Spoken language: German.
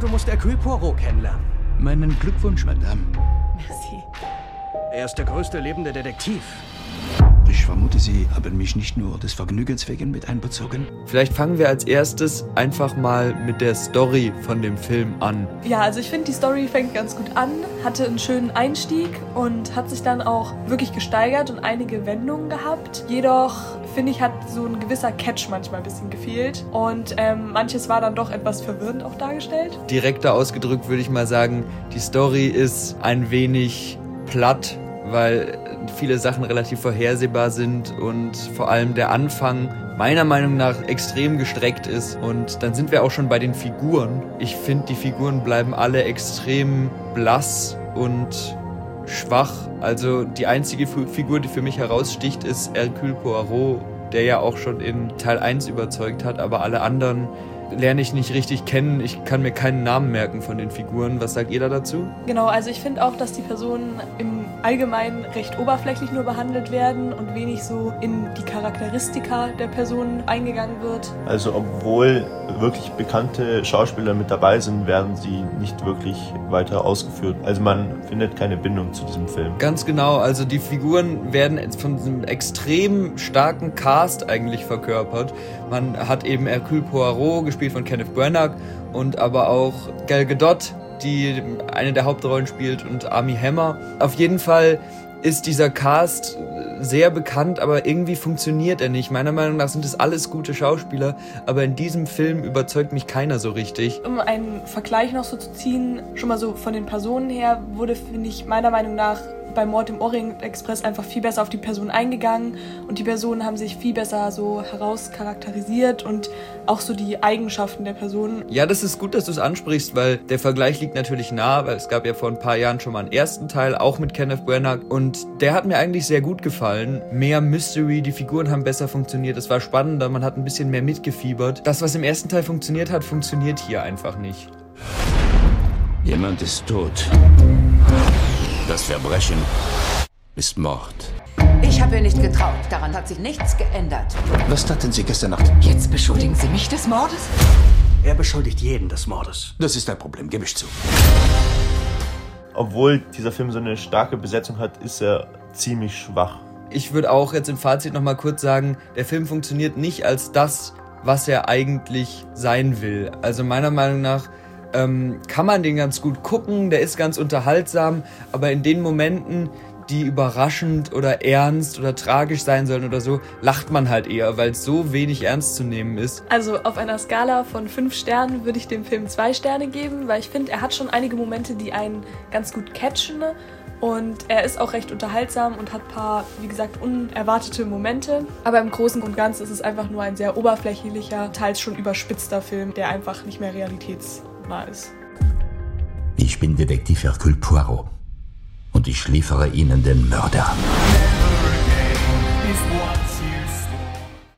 Du musst Hercule Poirot kennenlernen. Meinen Glückwunsch, Madame. Merci. Er ist der größte lebende Detektiv. Ich vermute, Sie haben mich nicht nur des Vergnügens wegen mit einbezogen. Vielleicht fangen wir als erstes einfach mal mit der Story von dem Film an. Ja, also ich finde, die Story fängt ganz gut an, hatte einen schönen Einstieg und hat sich dann auch wirklich gesteigert und einige Wendungen gehabt. Jedoch finde ich, hat so ein gewisser Catch manchmal ein bisschen gefehlt und ähm, manches war dann doch etwas verwirrend auch dargestellt. Direkter ausgedrückt würde ich mal sagen, die Story ist ein wenig platt, weil viele Sachen relativ vorhersehbar sind und vor allem der Anfang meiner Meinung nach extrem gestreckt ist. Und dann sind wir auch schon bei den Figuren. Ich finde, die Figuren bleiben alle extrem blass und schwach. Also die einzige Figur, die für mich heraussticht, ist Hercule Poirot, der ja auch schon in Teil 1 überzeugt hat, aber alle anderen lerne ich nicht richtig kennen. Ich kann mir keinen Namen merken von den Figuren. Was sagt ihr da dazu? Genau, also ich finde auch, dass die Personen im Allgemeinen recht oberflächlich nur behandelt werden und wenig so in die Charakteristika der Personen eingegangen wird. Also obwohl wirklich bekannte Schauspieler mit dabei sind, werden sie nicht wirklich weiter ausgeführt. Also man findet keine Bindung zu diesem Film. Ganz genau, also die Figuren werden von einem extrem starken Cast eigentlich verkörpert. Man hat eben Hercule Poirot gespielt von Kenneth Branagh und aber auch Gal Gadot, die eine der Hauptrollen spielt und Army Hammer. Auf jeden Fall ist dieser Cast sehr bekannt, aber irgendwie funktioniert er nicht. Meiner Meinung nach sind es alles gute Schauspieler, aber in diesem Film überzeugt mich keiner so richtig. Um einen Vergleich noch so zu ziehen, schon mal so von den Personen her, wurde, finde ich, meiner Meinung nach bei Mord im Orient Express einfach viel besser auf die Person eingegangen und die Personen haben sich viel besser so herauscharakterisiert und auch so die Eigenschaften der Personen. Ja, das ist gut, dass du es ansprichst, weil der Vergleich liegt natürlich nah, weil es gab ja vor ein paar Jahren schon mal einen ersten Teil, auch mit Kenneth Branagh und der hat mir eigentlich sehr gut gefallen. Mehr Mystery, die Figuren haben besser funktioniert, es war spannender, man hat ein bisschen mehr mitgefiebert. Das, was im ersten Teil funktioniert hat, funktioniert hier einfach nicht. Jemand ist tot. Das Verbrechen ist Mord. Ich habe ihr nicht getraut. Daran hat sich nichts geändert. Was taten Sie gestern Nacht? Jetzt beschuldigen Sie mich des Mordes? Er beschuldigt jeden des Mordes. Das ist ein Problem, gebe ich zu. Obwohl dieser Film so eine starke Besetzung hat, ist er ziemlich schwach. Ich würde auch jetzt im Fazit nochmal kurz sagen, der Film funktioniert nicht als das, was er eigentlich sein will. Also meiner Meinung nach ähm, kann man den ganz gut gucken, der ist ganz unterhaltsam, aber in den Momenten, die überraschend oder ernst oder tragisch sein sollen oder so, lacht man halt eher, weil es so wenig ernst zu nehmen ist. Also auf einer Skala von fünf Sternen würde ich dem Film zwei Sterne geben, weil ich finde, er hat schon einige Momente, die einen ganz gut catchen. Und er ist auch recht unterhaltsam und hat ein paar, wie gesagt, unerwartete Momente. Aber im Großen und Ganzen ist es einfach nur ein sehr oberflächlicher, teils schon überspitzter Film, der einfach nicht mehr realitätsnah ist. Ich bin Detektiv Hercule Poirot und ich liefere Ihnen den Mörder.